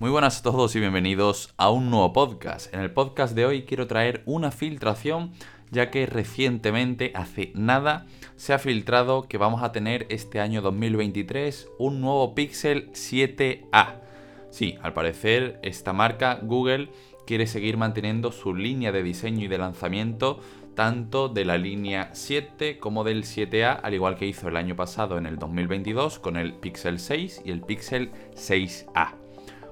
Muy buenas a todos y bienvenidos a un nuevo podcast. En el podcast de hoy quiero traer una filtración ya que recientemente, hace nada, se ha filtrado que vamos a tener este año 2023 un nuevo Pixel 7a. Sí, al parecer esta marca Google quiere seguir manteniendo su línea de diseño y de lanzamiento tanto de la línea 7 como del 7A, al igual que hizo el año pasado en el 2022 con el Pixel 6 y el Pixel 6A.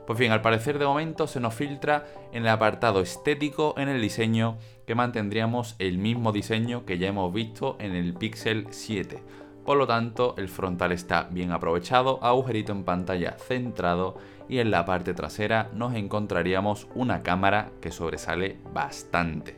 Pues bien, al parecer de momento se nos filtra en el apartado estético en el diseño que mantendríamos el mismo diseño que ya hemos visto en el Pixel 7. Por lo tanto, el frontal está bien aprovechado, agujerito en pantalla centrado y en la parte trasera nos encontraríamos una cámara que sobresale bastante.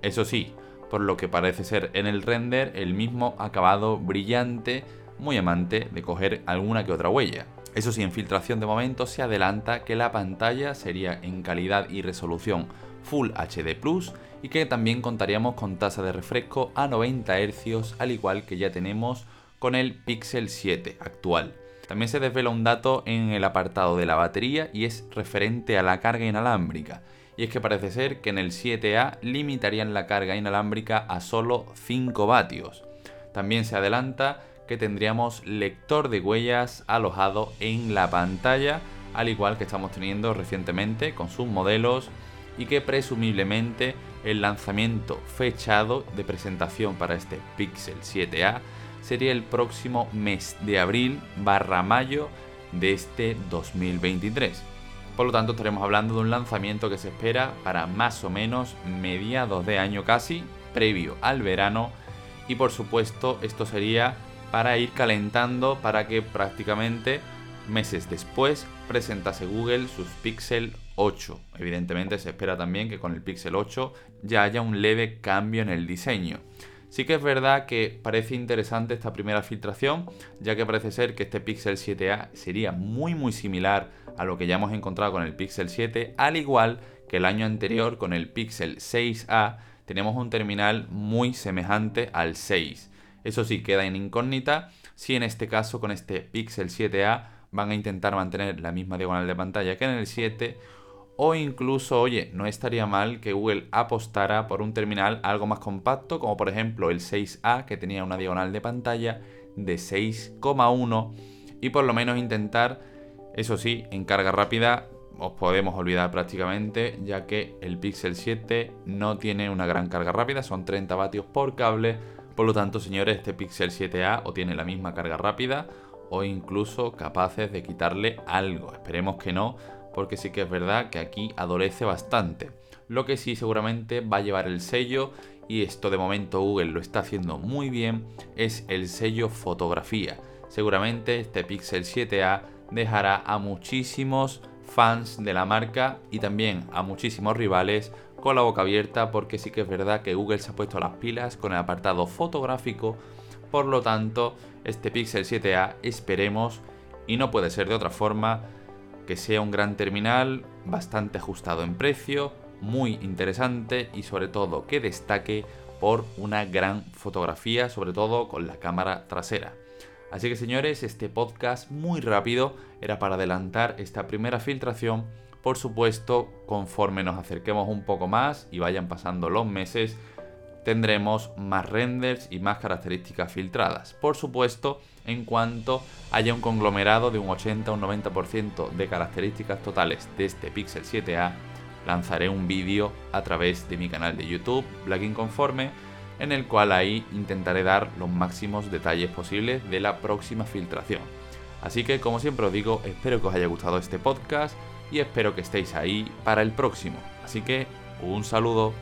Eso sí, por lo que parece ser en el render el mismo acabado brillante, muy amante de coger alguna que otra huella. Eso sí, en filtración de momento se adelanta que la pantalla sería en calidad y resolución Full HD Plus y que también contaríamos con tasa de refresco a 90 Hz al igual que ya tenemos con el Pixel 7 actual. También se desvela un dato en el apartado de la batería y es referente a la carga inalámbrica. Y es que parece ser que en el 7A limitarían la carga inalámbrica a solo 5 vatios. También se adelanta que tendríamos lector de huellas alojado en la pantalla, al igual que estamos teniendo recientemente con sus modelos y que presumiblemente el lanzamiento fechado de presentación para este Pixel 7A sería el próximo mes de abril barra mayo de este 2023. Por lo tanto, estaremos hablando de un lanzamiento que se espera para más o menos mediados de año casi, previo al verano. Y por supuesto, esto sería para ir calentando para que prácticamente meses después presentase Google sus Pixel 8. Evidentemente se espera también que con el Pixel 8 ya haya un leve cambio en el diseño. Sí que es verdad que parece interesante esta primera filtración, ya que parece ser que este Pixel 7a sería muy muy similar a lo que ya hemos encontrado con el Pixel 7, al igual que el año anterior con el Pixel 6a tenemos un terminal muy semejante al 6. Eso sí, queda en incógnita. Si en este caso con este Pixel 7a van a intentar mantener la misma diagonal de pantalla que en el 7 o incluso, oye, no estaría mal que Google apostara por un terminal algo más compacto, como por ejemplo el 6A, que tenía una diagonal de pantalla de 6,1, y por lo menos intentar, eso sí, en carga rápida os podemos olvidar prácticamente, ya que el Pixel 7 no tiene una gran carga rápida, son 30 vatios por cable, por lo tanto, señores, este Pixel 7a o tiene la misma carga rápida o incluso capaces de quitarle algo. Esperemos que no, porque sí que es verdad que aquí adolece bastante. Lo que sí seguramente va a llevar el sello, y esto de momento Google lo está haciendo muy bien, es el sello fotografía. Seguramente este Pixel 7a dejará a muchísimos fans de la marca y también a muchísimos rivales con la boca abierta porque sí que es verdad que Google se ha puesto las pilas con el apartado fotográfico, por lo tanto este Pixel 7a esperemos y no puede ser de otra forma que sea un gran terminal bastante ajustado en precio, muy interesante y sobre todo que destaque por una gran fotografía, sobre todo con la cámara trasera. Así que señores, este podcast muy rápido era para adelantar esta primera filtración por supuesto, conforme nos acerquemos un poco más y vayan pasando los meses, tendremos más renders y más características filtradas. Por supuesto, en cuanto haya un conglomerado de un 80 o un 90% de características totales de este Pixel 7a, lanzaré un vídeo a través de mi canal de YouTube, Black Inconforme, en el cual ahí intentaré dar los máximos detalles posibles de la próxima filtración. Así que, como siempre os digo, espero que os haya gustado este podcast y espero que estéis ahí para el próximo. Así que un saludo.